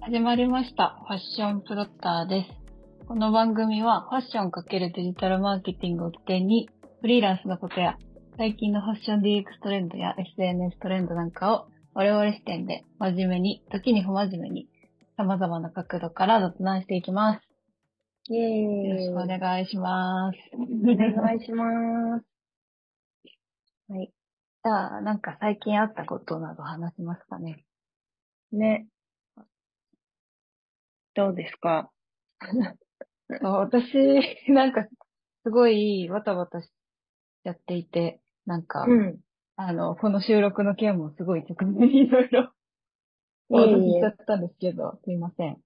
始まりました。ファッションプロッターです。この番組はファッション×デジタルマーケティングを起点に、フリーランスのことや最近のファッション DX トレンドや SNS トレンドなんかを我々視点で真面目に、時に不真面目に、様々な角度から雑談していきます。イェーイ。よろしくお願いします。お願いします。はい。じゃあ、なんか最近あったことなど話しますかね。ね。どうですか？私、なんか、すごいバタバタしちゃっていて、なんか、うん。あの、この収録の件もすごい直前にいろいろ、おいえいえ聞きしちゃったんですけど、すいません。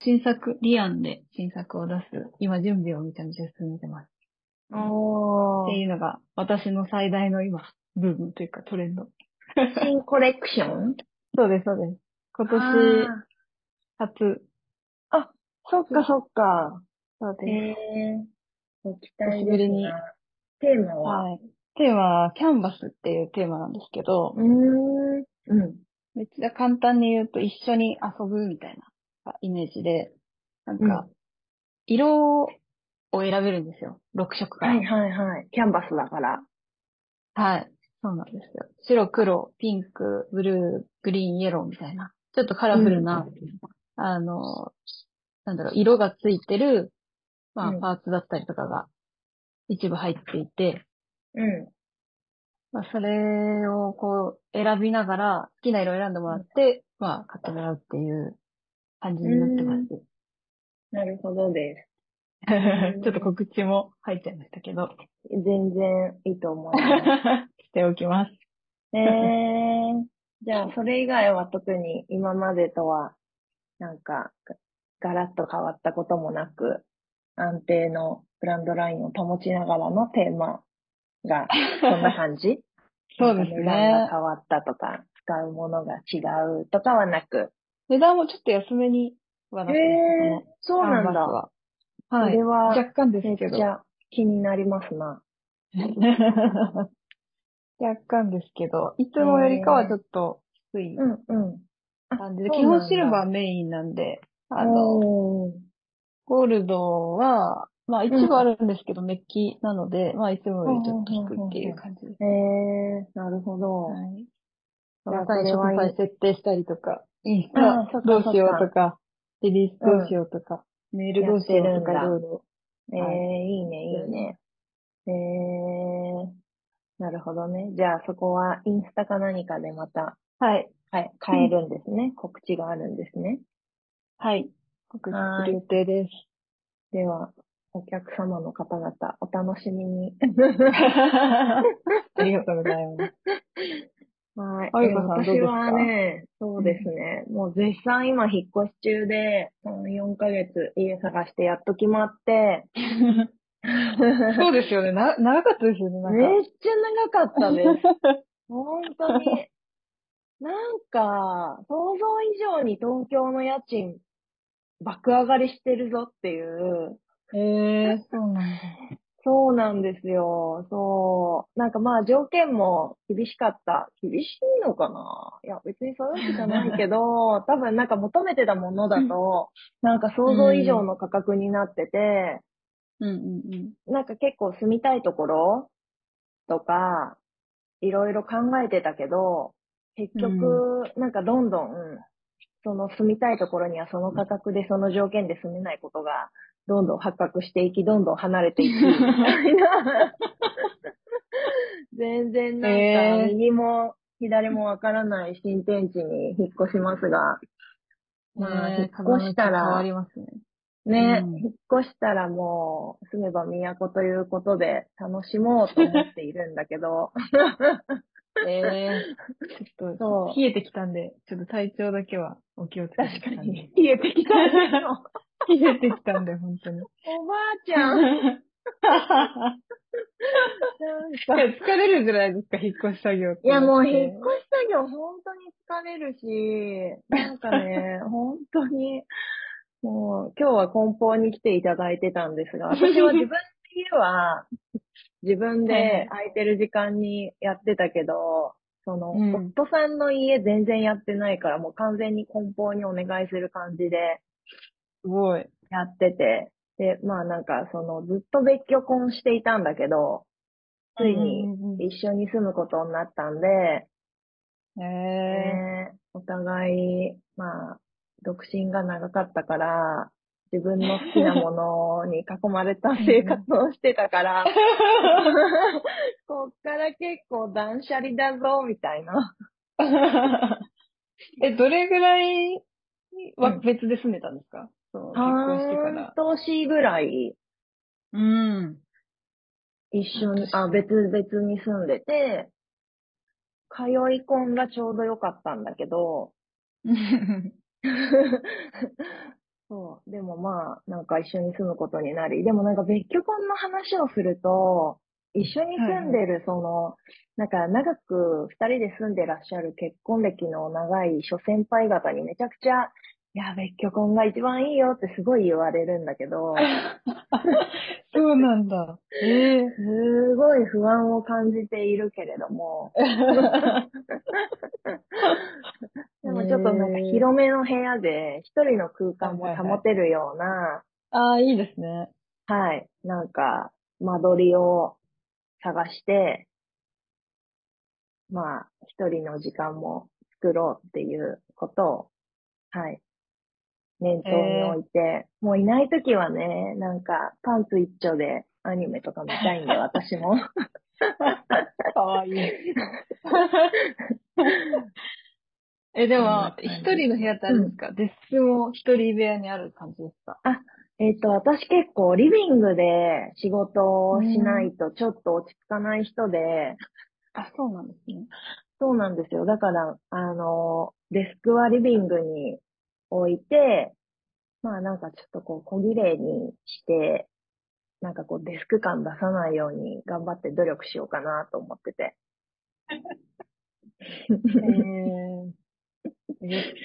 新作、リアンで新作を出す、今準備をめちゃめちゃ進めてます。おー。っていうのが、私の最大の今、ブームというかトレンド。新コレクション？そうです、そうです。今年あ初、ーそっかそっか。そうです。へえー。ご期待久しぶりにで。テーマは、はい。テーマは、キャンバスっていうテーマなんですけど、うーん。うん。めっちゃ簡単に言うと一緒に遊ぶみたいなイメージで、なんかう、色を選べるんですよ。6色から。はいはいはい。キャンバスだから。はい。そうなんですよ。白、黒、ピンク、ブルー、グリーン、イエローみたいな。ちょっとカラフルな、あの、なんだろう、色がついてる、まあ、うんパーツだったりとかが一部入っていて、うん。まあ、それをこう選びながら好きな色を選んでもらって、まあ、買ってもらうっていう感じになってます。なるほどです。ちょっと告知も入っちゃいましたけど、全然いいと思います。しておきます。えー、じゃあ、それ以外は特に今までとは、なんか、ガガラッと変わったこともなく、安定のブランドラインを保ちながらのテーマが、そんな感じ？そうですなんか値段がね。変わったとか、使うものが違うとかはなく。値段もちょっと安めにはなってますえー、そうなんだ。ははい。それは若干ですめっけどち。ゃ気になりますな。若干ですけど、いつもよりかはちょっと低いうんうん。感じで、そう基なんだ本シルバーメインなんで、あの、ゴールドは、まあ一部あるんですけど、メッキなので、まあいつもよりちょっと低いっていう感じです。えー、なるほど。はい。じゃあ最初それはいいに設定したりとか、インスタどうしようとか、リリースどうしようとか、メールどうしようとかいろいろ。えー、はいいいね、いいね。えー、なるほどね。じゃあそこはインスタか何かでまた、はい。はい、変えるんですね。告知があるんですね。はい。告知する予定です。では、お客様の方々、お楽しみに。ありがとうございます。はい。あゆ私はね、そうですね。もう絶賛今引っ越し中で、3、4ヶ月家探してやっと決まって、そうですよね。な、長かったですよね。めっちゃ長かったです。本当に。なんか、想像以上に東京の家賃、爆上がりしてるぞっていう。へえそうなんだ。そうなんですよ。そう。なんかまあ条件も厳しかった。厳しいのかな？いや、別にそういうわけじゃないけど、多分なんか求めてたものだと、なんか想像以上の価格になってて、うんうんうん。なんか結構住みたいところとか、いろいろ考えてたけど、結局、なんかどんどん、その住みたいところにはその価格でその条件で住めないことが、どんどん発覚していき、どんどん離れていくみたいな。全然なんか、右も左もわからない新天地に引っ越しますが、まあ、引っ越したら、ね。ね、うん引っ越したらもう、住めば都ということで楽しもうと思っているんだけど、ええちょっそと、う冷えてきたんで、ちょっと体調だけはお気をつけて確かに。冷えてきたの。冷えてきたんで、本当に。おばあちゃん。なんかいや疲れるじゃないですか、引っ越し作業って。いや、もう引っ越し作業本当に疲れるし、なんかね、本当に、もう今日は梱包に来ていただいてたんですが、私は自分の家は自分で空いてる時間にやってたけど、その、うん夫さんの家全然やってないから、もう完全に梱包にお願いする感じですごい。やってて、で、まあなんか、その、ずっと別居婚していたんだけど、ついにうんうんうん一緒に住むことになったんで、へえ。ねお互い、まあ、独身が長かったから、自分の好きなものに囲まれた生活をしてたから、こっから結構断捨離だぞ、みたいな。え、どれぐらいうんは別で住んでたんですか、そう、結婚してから半。年ぐらいうん。一緒に、あ、別々に住んでて、通い込んがちょうど良かったんだけど、そう。でもまあ、なんか一緒に住むことになり、でもなんか別居婚の話をすると、一緒に住んでる、その、なんか長く二人で住んでらっしゃる結婚歴の長い諸先輩方にめちゃくちゃ、いや、別居婚が一番いいよってすごい言われるんだけど、そうなんだ。ええすごい不安を感じているけれども、でもちょっとなんか広めの部屋で一人の空間も保てるような、ああ、いいですね。はい。なんか、間取りを探して、まあ、一人の時間も作ろうっていうことを、はい。念頭に置いて、もういないときはね、なんか、パンツ一丁でアニメとか見たいんで、私も。かわいい。え、でも一人の部屋ってあるんですか、デスクも一人部屋にある感じですか？えっと、私結構リビングで仕事をしないとちょっと落ち着かない人で、あ、そうなんですね。そうなんですよ。だから、あの、デスクはリビングに置いて、まあなんかちょっとこう小綺麗にして、なんかこうデスク感出さないように頑張って努力しようかなと思ってて。えーえち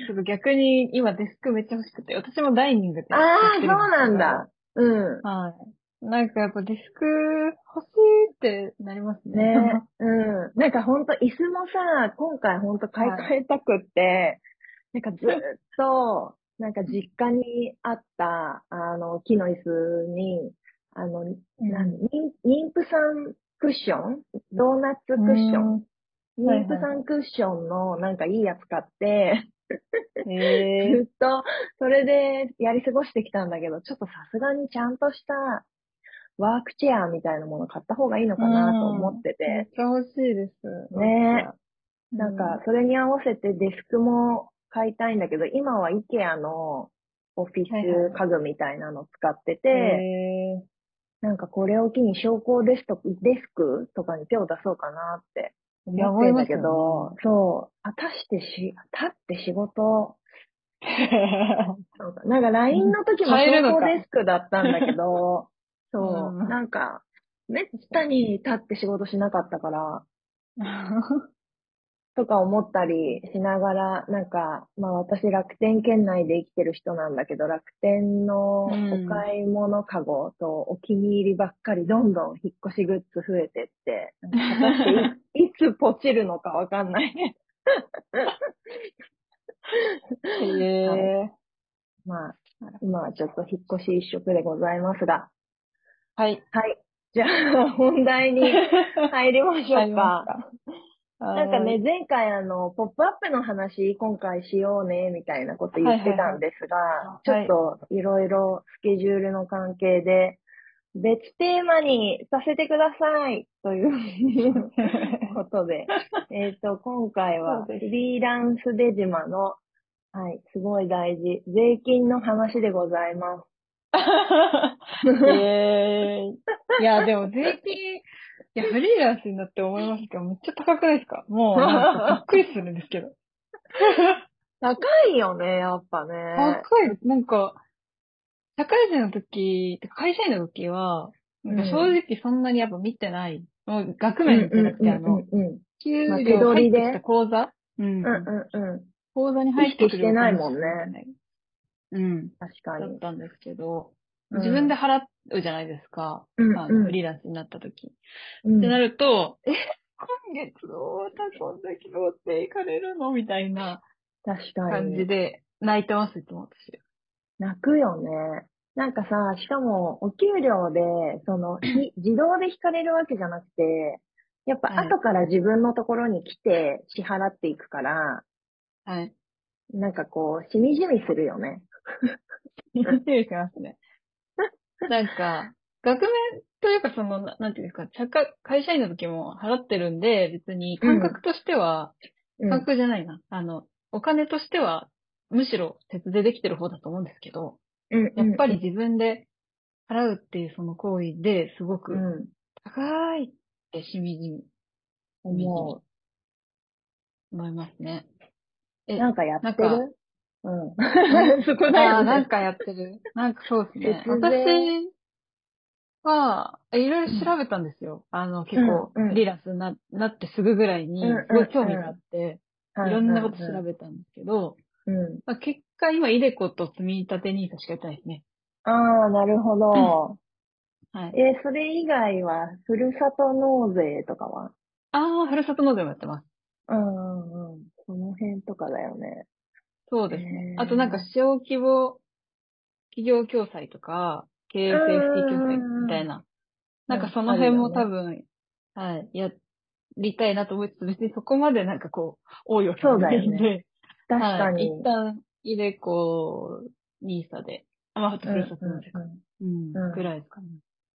ょっと逆に今デスクめっちゃ欲しくて、私もダイニングであやあ、そうなんだ。うん。はい。なんかやっぱデスク欲しいってなりますね。ね うん。なんかほんと椅子もさ、今回ほんと買い替えたくって、なんかずっと、なんか実家にあった、あの、木の椅子に、あの、うん妊婦さんクッション？ドーナツクッション？うんはいはい。妊婦さんクッションのなんかいいやつ買って、へえずっとそれでやり過ごしてきたんだけど、ちょっとさすがにちゃんとしたワークチェアみたいなもの買った方がいいのかなと思ってめってちゃ欲しいです。ね。なんか、それに合わせてデスクも買いたいんだけど、今は IKEA のオフィはいはいはいス家具みたいなの使ってうん、て、へー。なんかこれを機に昇降デストデスクとかに手を出そうかなって思ってんだけど、思いそう、あ、たしてし、立って仕事、そうか。なんか LINE の時も変えるのか。昇降デスクだったんだけど、そう、うん。なんか、めったに立って仕事しなかったから、とか思ったりしながら、なんか、まあ私楽天圏内で生きてる人なんだけど、楽天のおうん買い物カゴとお気に入りばっかりどんどん引っ越しグッズ増えてって、な いつポチるのかわかんない。へえまあ、今はちょっと引っ越し一色でございますが。はい。はい。じゃあ、本題に入りましょうか。ななんかね、、前回あの、ポップアップの話、今回しようね、みたいなこと言ってたんですが、はい。ちょっといろいろスケジュールの関係で、別テーマにさせてくださいということで、えっと、今回はフリーランス出島の、はい、すごい大事、税金の話でございます。えー、いや、でも税金、いや、フリーランスになって思いますけど、めっちゃ高くないですか？もう、なんかびっくりするんですけど。高いよね、やっぱね。高い。なんか、社会人の時、会社員の時は、なんか正直そんなにやっぱ見てない。もう額面じゃなくて、あの、うんうんうん給料入ってきた口座？うん。うんうんうん。口座に入ってくる意識してないもんねうん。確かに。だったんですけど、うん自分で払うじゃないですか。うんあのフリーランスになった時。うんってなると、え、月、大田こんだけどって行かれるのみたいな確か感じに。で泣いてます、いつも私。泣くよね。なんかさ、しかも、お給料で、その、ひ自動で引かれるわけじゃなくて、やっぱはい後から自分のところに来て支払っていくから、はい。なんかこう、しみじみするよね。失礼しますね。なんか、額面というかその、ななんていうんですか、社会会社員の時も払ってるんで、別に感覚としては、うん。感覚じゃないな。あの、お金としては、むしろ節税できてる方だと思うんですけど、うんやっぱり、自分で払うっていうその行為ですごくうん、高いってしみじみ思思いますね。う。えなんかやってなんかるうん。そこだあよね。あなんかやってる。なんかそうですね。私は、いろいろ調べたんですよ。あの、結構、リーランスにななってすぐぐらいにすごい興味があって、はいろんなこと調べたんですけど、うん。まあ、結果今、イデコと積み立て NISA しかやってないですね。ああ、なるほど。はい。えーそれ以外は、ふるさと納税とかは？ああ、ふるさと納税もやってます。うんうんうん。その辺とかだよね。そうですね。あとなんか、小規模企業共済とか、経営セーフティー共済みたいな。なんかその辺も多分、はい、やりたいなと思いつつ、別にそこまでなんかこう、多いわけじゃないんで、そうだよ確か はい、に。一旦、イデコ、ニーサで、あ、まあ、あとふるさと納税か。うんぐらいですかね。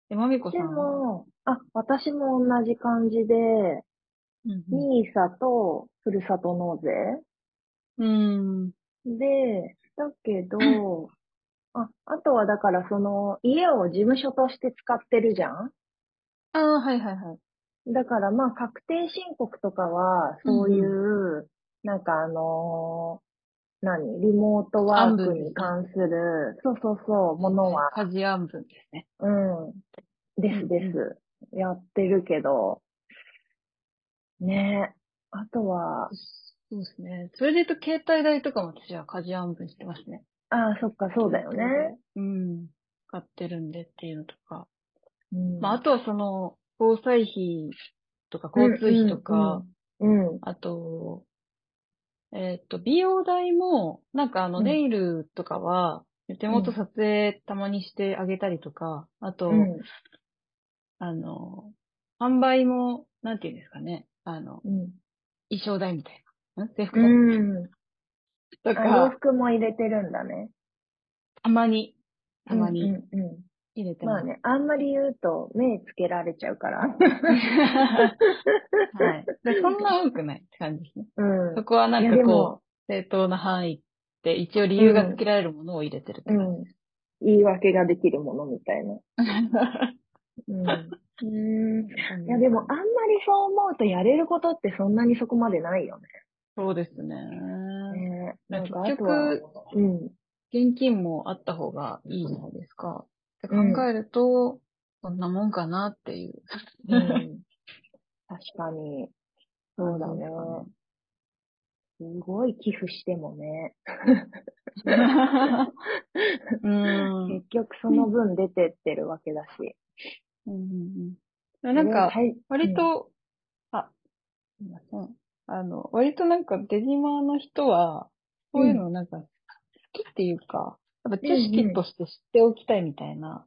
で、まみこさでんは、も、あ、私も同じ感じで、ニーサとふるさと納税？うん。で、だけど、あ、あとはだからその家を事務所として使ってるじゃん？ああ、はいはいはい。だからまあ確定申告とかは、そういう、なんかあのー何？リモートワークに関する、そうそうそう、ものは、家事案分ですね。うん、ですです。やってるけど、ね。あとは、そうですね。それで言うと、携帯代とかも私は家事案分してますね。ああ、そっか、そうだよね。うん。買ってるんでっていうのとか。うんまあ、あとはその、交際費とか交通費とか、うん、うん。あと、えっと、美容代も、なんかあの、うんネイルとかは、手元撮影たまにしてあげたりとか、あと、うんあの、販売も、なんていうんですかね、あの、うん。衣装代みたいな。ん制服代うん。とあ洋か、服も入れてるんだね。たまに、たまにうんうんうん入れてます。まあね、あんまり言うと目つけられちゃうから。はい。でそんな多くないって感じですね。うんそ。こはなんいやでかこもう、正当な範囲って一応理由がつけられるものを入れてるって感うん。言い訳ができるものみたいな。うん。うん。じ。いやでもあんまりそう思うとやれることってそんなにそこまでないよそうですね。なん結かあとは、局、うん。現金もあった方がいいじゃないですか。って考えると、そんなもんかなっていう。うん。確かに。そうだね。すごい寄付してもね。うん。結局その分出てってるわけだし。うんうんうんなんか、はい割、と、あ、すいません。あの、割となんかデジマーの人は、そういうのなんか、好きっていうか、やっぱ知識として知っておきたいみたいな、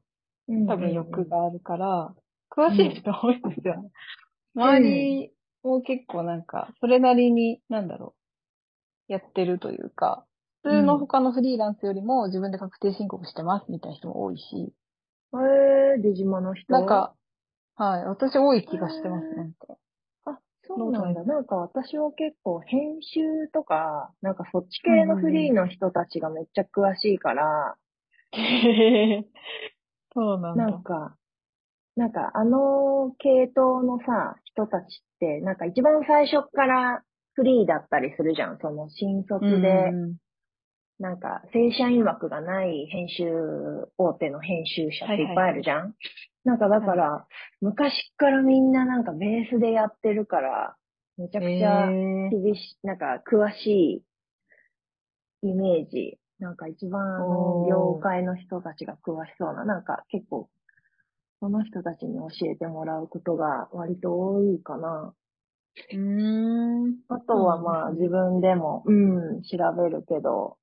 うん多分欲があるから、詳しい人多いですよ。ね。周りも結構なんか、それなりに、なんだろう、やってるというか、普通の他のフリーランスよりも自分で確定申告してますみたいな人も多いし、えー、デジマの人？なんか、はい、私多い気がしてます、なんか。あ、そうなんだ。なんか私は結構編集とか、なんかそっち系のフリーの人たちがめっちゃ詳しいから、へーそうなんだ。なんか、なんかあの系統のさ、人たちって、なんか一番最初からフリーだったりするじゃん。その新卒うんで、うんなんか正社員枠がない編集、大手の編集者っていっぱいあるじゃん。なんかだから、昔からみんななんかベースでやってるから、めちゃくちゃ、厳しい、なんか詳しいイメージ。なんか一番あの業界の人たちが詳しそうな、なんか結構、その人たちに教えてもらうことが割と多いかな。うーん。あとはまあうん自分でも、うん、調べるけど、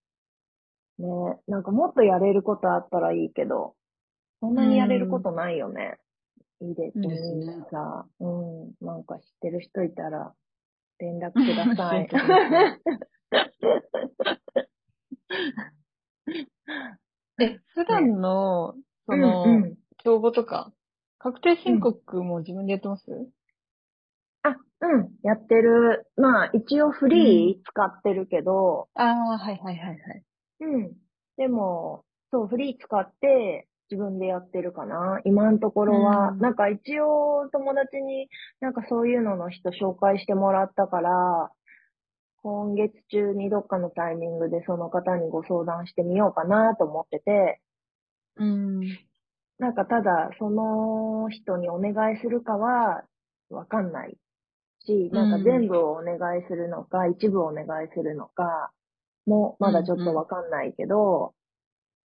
ね、なんかもっとやれることあったらいいけど、そんなにやれることないよね。いいですですねね。さ、うん、なんか知ってる人いたら連絡ください教 え普段の、その、うんうん帳簿とか、確定申告も自分でやってます、あ、うん、やってる。まあ一応フリー使ってるけど、ああ、はいはいはいはい。うん。でも、そう、フリー使って自分でやってるかな。今のところは。うんなんか一応友達になんかそういうのの人紹介してもらったから、今月中にどっかのタイミングでその方にご相談してみようかなと思ってて、うん。なんかただその人にお願いするかはわかんないし、なんか全部をお願いするのか、一部お願いするのかもまだちょっとわかんないけど、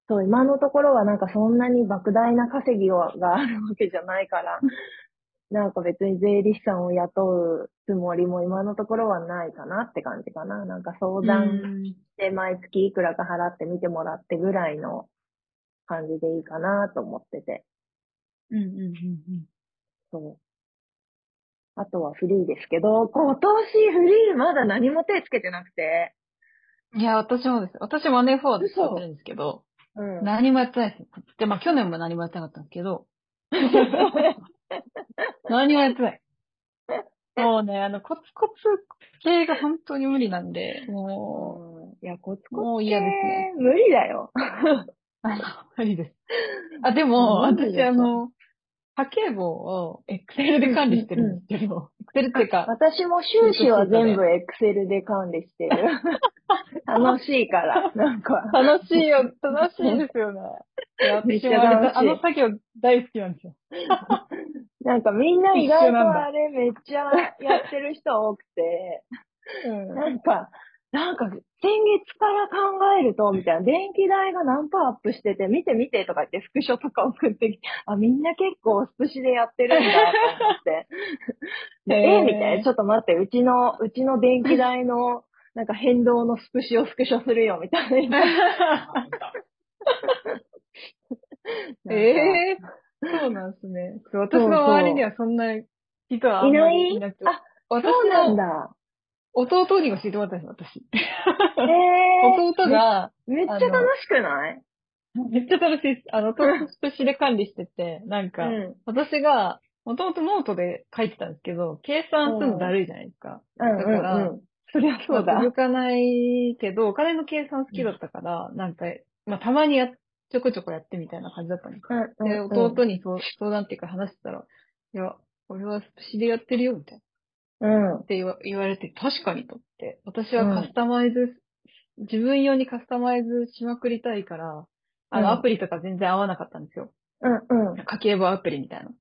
そう、今のところはなんかそんなに莫大な稼ぎがあるわけじゃないから、なんか別に税理士さんを雇うつもりも今のところはないかなって感じかな。なんか相談して毎月いくらか払って見てもらってぐらいの感じでいいかなと思ってて。うんうんうんそう。あとはフリーですけど、今年フリーまだ何も手つけてなくて。うん。いや、私もです。私マネーフォワード使ってるんですけど、うん。何もやってないです。で、まあ去年も何もやってなかったんですけど、何もやってない。もうね、あの、コツコツ系が本当に無理なんで、もうんいや、コツう、コツもう嫌ですね。無理だよ。あの、無理です。あ、でも、私、あの、家計簿を Excel で管理してるんですけど、Excel っていうか、私も収支は全部エクセルで管理してる。楽しいから、なんか。楽しいよ、楽しいですよね。私もあの作業大好きなんですよ。なんかみんな意外とあれめっちゃやってる人多くて、うんなんか、なんか先月から考えると、みたいな、電気代が何パーアップしてて、見て見てとか言ってスクショとか送ってきて、あ、みんな結構スプシでやってるんだと思って。でへーえみたいな、ちょっと待って、うちの、うちの電気代の、なんか変動のスプシをスクショするよ、みたいな。ええそうなんですね。私の周りにはそんな人はあんまりいなくて。あ、私そうなんのだ。弟に教えてもらったんですよ、私。え弟が、ー、めっちゃ楽しくない？めっちゃ楽しいです。あの、プ紙で管理してて、なんか、うん。私が、もともとノートで書いてたんですけど、計算するのだるいじゃないですか。うんだからうんうん。そりゃそうだ。続かないけど、お金の計算好きだったから、なんか、まあ、たまにや、ちょこちょこやってみたいな感じだったんですよ。うんで、うんうん弟に相談っていうか話したら、いや、俺はスプシでやってるよ、みたいな。うん。って言わ言われて、確かにとって。私はカスタマイズ、自分用にカスタマイズしまくりたいから、あの、うんアプリとか全然合わなかったんですよ。うんうん。家計簿アプリみたいな。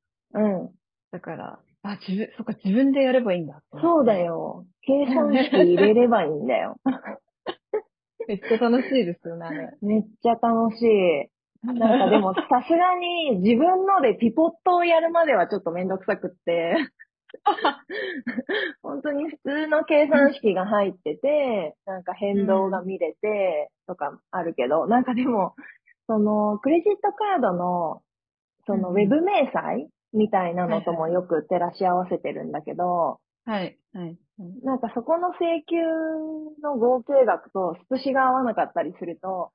うん。だから、あ、自分、そっか、自分でやればいいんだ。そうだ。よ。計算式入れればいいんだよ。めっちゃ楽しいですよね、あれ。めっちゃ楽しい。なんかでも、さすがに自分のでピポットをやるまではちょっとめんどくさくって、本当に普通の計算式が入ってて、なんか変動が見れて、とかあるけど、なんかでも、その、クレジットカードの、その、ウうんェブ明細みたいなのともよく照らし合わせてるんだけど、はい、はい。うんなんかそこの請求の合計額とスプシが合わなかったりすると、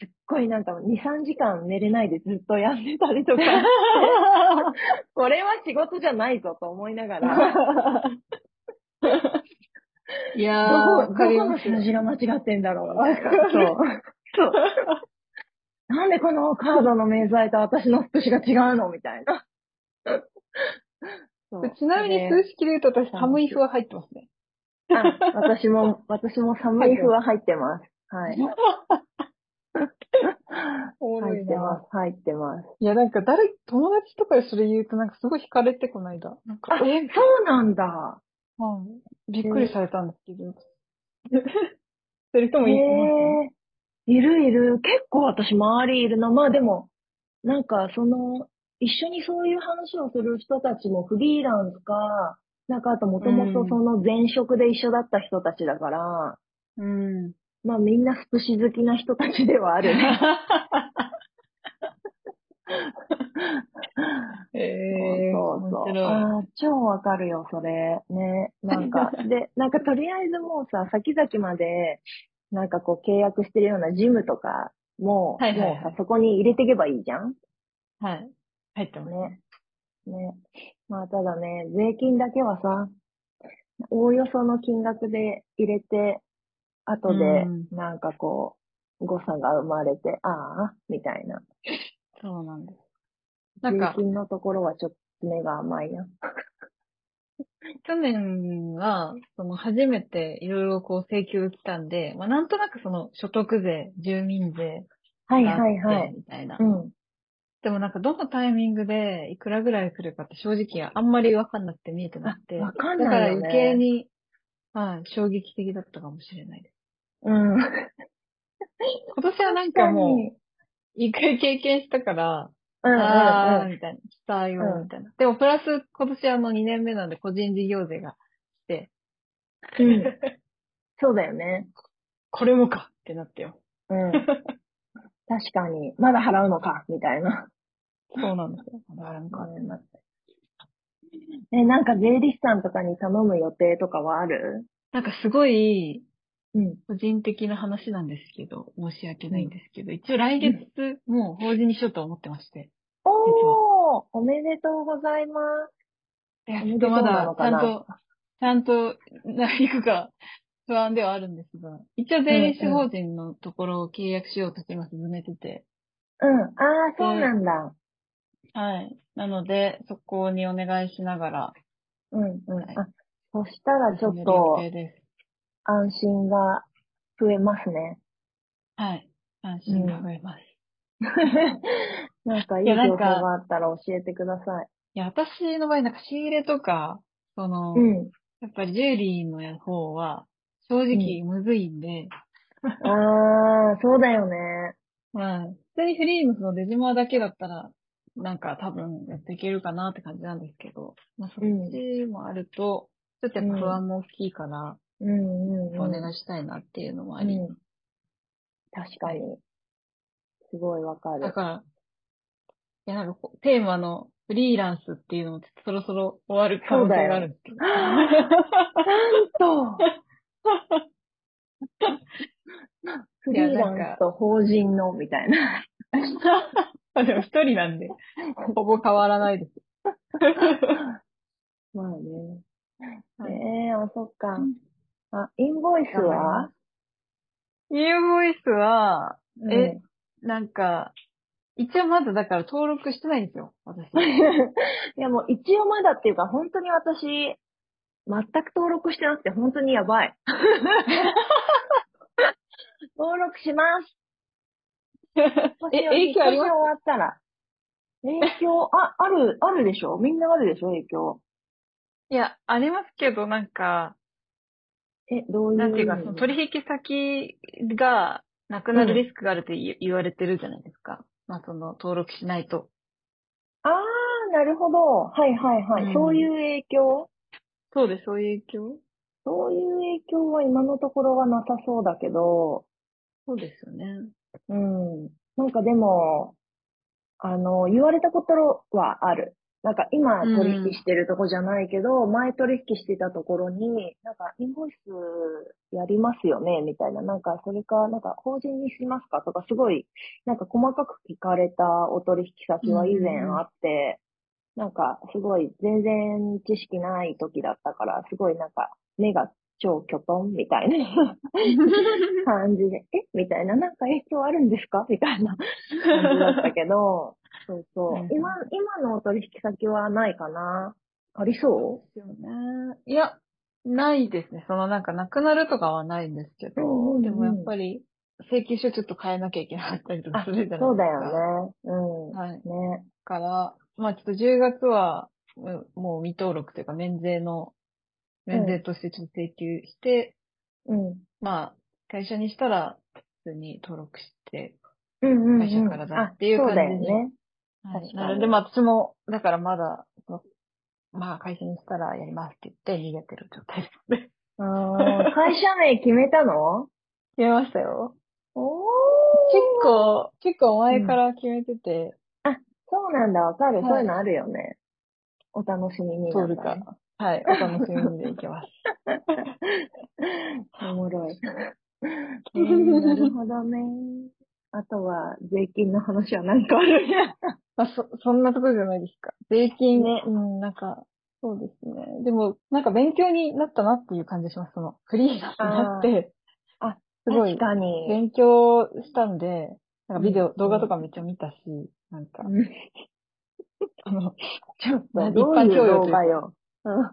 すっごいなんか2、3時間寝れないでずっとやってたりとか、これは仕事じゃないぞと思いながら、いやー、どわこ、どこの数字が間違ってんだろう。そう。そう。なんでこのカードの明細と私のスプシが違うのみたいな。ちなみに数式で言うと私、寒い風は入ってますね。あ、私も、私も寒い風は入ってます。はい。おもろいな入ってます。入ってます。いや、なんか誰、友達とかでそれ言うとなんかすごい惹かれてこないだ？なんかあ、、え？ーそうなんだ。はい。びっくりされたんですけど。そういう人もいます？ね。へえ。いるいる。結構私周りいるな。まあでも、なんかその、一緒にそういう話をする人たちもフリーランスか、なんかあともともとその前職で一緒だった人たちだから、うん。まあみんな寿司好きな人たちではあるね。えー、そうそう。ああ、超わかるよ、それ。ね。なんか、で、なんかとりあえずもうさ、先々まで、なんかこう契約してるようなジムとかも、はいはいはいもうさ、そこに入れていけばいいじゃんはい。入ってますね。ね。ね。まあただね、税金だけはさ、おおよその金額で入れて、後でうん、なんかこう、誤差が生まれて、ああ、みたいな。そうなんです。なん税か、金のところはちょっと目が甘いな。去年は、その初めていろいろこう請求来たんで、まあなんとなくその所得税、住民税はいはいはい。みたいな。うん。でもなんかどのタイミングでいくらぐらい来るかって正直あんまりわかんなくて見えてなくて。あわかんだからないよね。余計に、はい、衝撃的だったかもしれないです。うん。今年はなんかもう、一回経験したから、うんうんうん。みたいな。したよう、んみたいな。でもプラス今年あの2年目なんで個人事業税が来て、うん。そうだよね。これもかってなってよ。うん。確かに。まだ払うのか、みたいな。そうなんですよ。だからなんか、え、なんか税理士さんとかに頼む予定とかはある？なんかすごいうん。個人的な話なんですけど、申し訳ないんですけど、一応来月もう法人にしようと思ってまして。おーおめでとうございます。いや、ちょっとまだちゃんと、ちゃんと、何くか不安ではあるんですが、一応税理士法人のところを契約しようとして今進めてて、うん。ああ、そうなんだ。はい。なので、そこにお願いしながら、うんうん。はいあ、そしたらちょっと。安心が増えますね。はい。安心が増えます。なんかいい情報があったら教えてください。いや、私の場合、なんか仕入れとか、その、うん。やっぱりジュエリーの方は、正直むずいんで、ああ、そうだよね。まあ、普通にフリーのそのデジモアだけだったら、なんか多分やっていけるかなって感じなんですけど、まあそっちもあると、ちょっとやっぱ不安も大きいから、うんうんうん。お願いしたいなっていうのもあり。うん。確かに。すごいわかる。だから、いやなんかテーマのフリーランスっていうのもそろそろ終わる可能性があるんですけど。な んと、フリーランスと法人の、みたいな。あでも一人なんで、ほぼ変わらないです。まあね。はいええあ、そっかうん。あ、インボイスは？インボイスは、えうんなんか、一応まだだから登録してないんですよ、私。いやもう一応まだっていうか、本当に私、全く登録してなくて本当にやばい。登録します。え、影響あ終わったら。影響、あ、ある、あるでしょ？みんなあるでしょ？影響？いや、ありますけど、なんか、え、どういう？なんていうか、その取引先がなくなるリスクがあるって言,、言われてるじゃないですか。まあ、その、登録しないと。あー、なるほど。はいはいはい。うんそういう影響？そうです、そういう影響そういう影響は今のところはなさそうだけど、そうですよね。うん。なんかでも、あの、言われたことはある。なんか今うん。取引してるとこじゃないけど、前取引してたところに、なんかインボイスやりますよねみたいな。なんかそれか、なんか法人にしますかとかすごい、なんか細かく聞かれたお取引先は以前あって、なんかすごい全然知識ない時だったから、すごいなんか目が超キョトンみたいな 感じで、えみたいな、なんか影響あるんですか？みたいな感じだったけど、そうそううん。今、今のお取引先はないかなありそですよね。いや、ないですね。そのなんかなくなるとかはないんですけど、うんうんうんでもやっぱり請求書ちょっと変えなきゃいけなかったりとうかするじゃないですか。そうだよね。うん。はい。ね。から、まあちょっと10月は、うもう未登録というか免税の、免税としてちょっと請求して、うん。まあ会社にしたら普通に登録して、うんうん、うん。会社からだっていうあ感じにそうだよね。はい確かにでまあ私も、だからまだ、まあ会社にしたらやりますって言って逃げてる状態ですね。会社名決めたの？決めましたよ。おー。結構、結構前から決めてて、そうなんだ、わかる。はいそういうのあるよね。お楽しみに通るか。はい、お楽しみにでいきます。おもろい。えー、なるほどね。あとは、税金の話は何かある。まあ、そ、そんなところじゃないですか。税金、ねうん、なんか、そうですね。でも、なんか勉強になったなっていう感じします。その、フリーランスになって、あーすごい。勉強したんで、なんかビデオ、うん動画とかめっちゃ見たし、なんか、うん あの、ちょっと、一般教養動画よ。うん。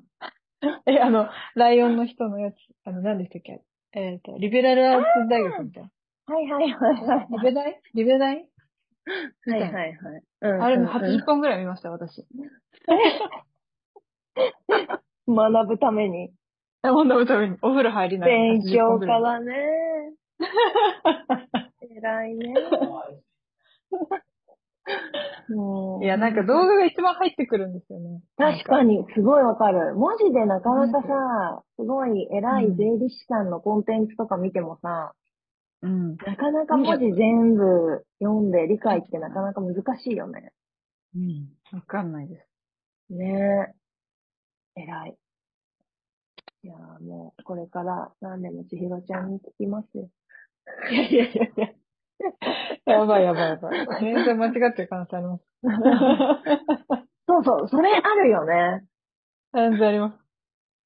え、あの、ライオンの人のやつ、あの、何でしたっけ？えっ、と、リベラルアーツ大学みたいな。はいはいはいはい。リベ大リベ大みたはいはいはい。うんあれもうん80本ぐらい見ました、私。う ん学ぶために。あ、ほんとのために、お風呂入りながら勉80強本ぐらね。偉いね。もういや、なんか動画が一番入ってくるんですよね。確かに、すごいわかる。文字でなかなかさ、すごい偉い税理士さんのコンテンツとか見てもさ、うん。なかなか文字全部読んで理解ってなかなか難しいよね。うん。わかんないです。ねえ。偉い。いやーもう、これから何でも千尋ちゃんに聞きますよ。いやいやいやいや。やばいやばいやばい。全然間違ってる可能性あります。そうそう、それあるよね。全然あります。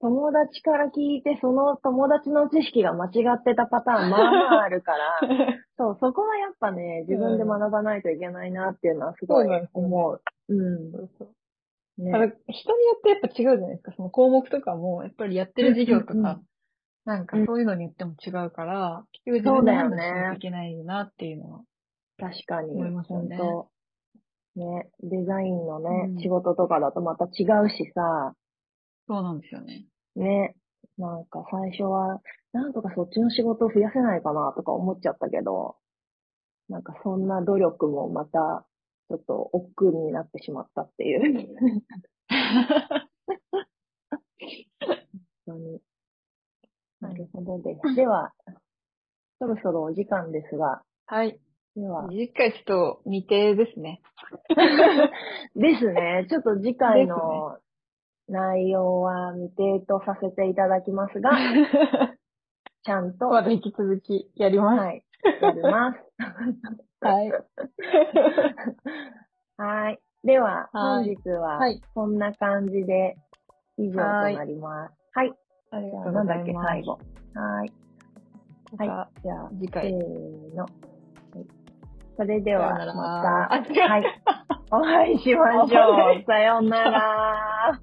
友達から聞いて、その友達の知識が間違ってたパターン、まあまああるから、そう、そこはやっぱね、自分で学ばないといけないなっていうのはすごい思う。うん。そうそうね人によってやっぱ違うじゃないですか。その項目とかも、やっぱりやってる授業とか、なんかそういうのによっても違うから、結局自分で判断しないといけないなっていうのは。確かに。思いますよねね、デザインのね、うん仕事とかだとまた違うしさ、そうなんですよね。ね、なんか最初は、なんとかそっちの仕事を増やせないかなとか思っちゃったけど、なんかそんな努力もまた、ちょっと億劫になってしまったっていう。本当に。なるほどです。では、そろそろお時間ですが、はい。では、次回ちょっと未定ですね。ですね。ちょっと次回の内容は未定とさせていただきますが、ちゃんと、まだ引き続きやります。はい、やります。はい。はい。では、はい本日ははい、こんな感じで以上となります。はい。ありがとうごなんだっけ、ざいます。最後。はい。はい。じゃあ、せ次回。ーの。はいそれでは、また、はい。お会いしましょう。さようなら。